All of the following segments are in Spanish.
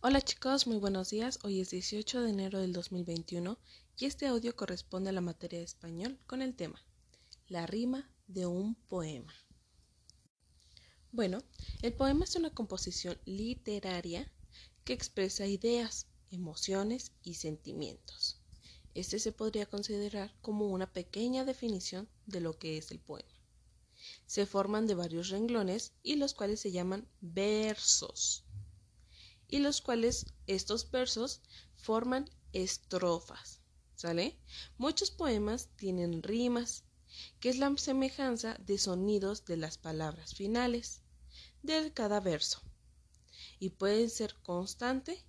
Hola chicos, muy buenos días. Hoy es 18 de enero del 2021 y este audio corresponde a la materia de español con el tema La rima de un poema. Bueno, el poema es una composición literaria que expresa ideas, emociones y sentimientos. Este se podría considerar como una pequeña definición de lo que es el poema. Se forman de varios renglones y los cuales se llaman versos y los cuales estos versos forman estrofas. ¿Sale? Muchos poemas tienen rimas, que es la semejanza de sonidos de las palabras finales de cada verso, y pueden ser constante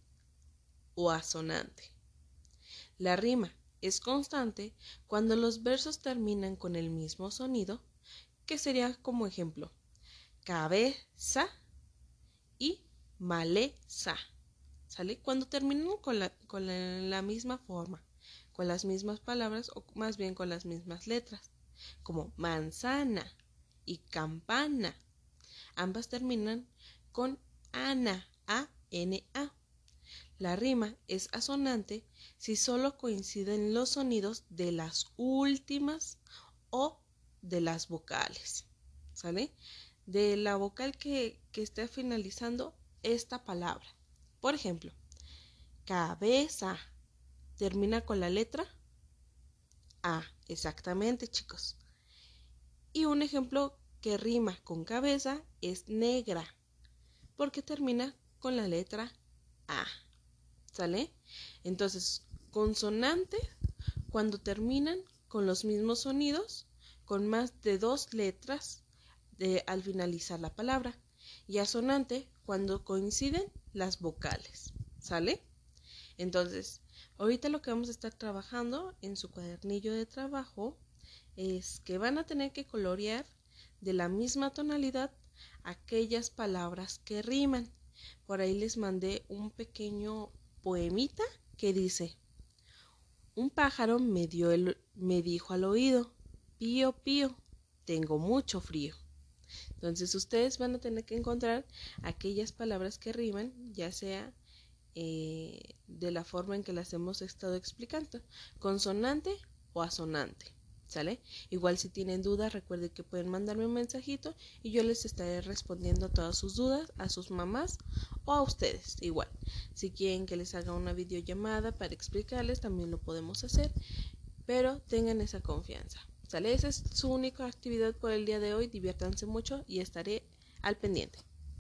o asonante. La rima es constante cuando los versos terminan con el mismo sonido, que sería como ejemplo cabeza y maleza. ¿Sale? Cuando terminan con la, con la, misma forma, con las mismas palabras o más bien con las mismas letras, como manzana y campana. Ambas terminan con ana, a-n-a. La rima es asonante si solo coinciden los sonidos de las últimas o de las vocales. ¿Sale? De la vocal que, que esté finalizando esta palabra. Por ejemplo, cabeza termina con la letra A. Exactamente, chicos. Y un ejemplo que rima con cabeza es negra, porque termina con la letra A. ¿Sale? Entonces, consonantes cuando terminan con los mismos sonidos, con más de dos letras de, al finalizar la palabra. Y asonante cuando coinciden las vocales. ¿Sale? Entonces, ahorita lo que vamos a estar trabajando en su cuadernillo de trabajo es que van a tener que colorear de la misma tonalidad aquellas palabras que riman. Por ahí les mandé un pequeño poemita que dice, un pájaro me, dio me dijo al oído, pío, pío, tengo mucho frío. Entonces ustedes van a tener que encontrar aquellas palabras que riman, ya sea eh, de la forma en que las hemos estado explicando, consonante o asonante. ¿Sale? Igual si tienen dudas, recuerden que pueden mandarme un mensajito y yo les estaré respondiendo a todas sus dudas, a sus mamás o a ustedes. Igual, si quieren que les haga una videollamada para explicarles, también lo podemos hacer, pero tengan esa confianza. ¿Sale? Esa es su única actividad por el día de hoy. Diviértanse mucho y estaré al pendiente.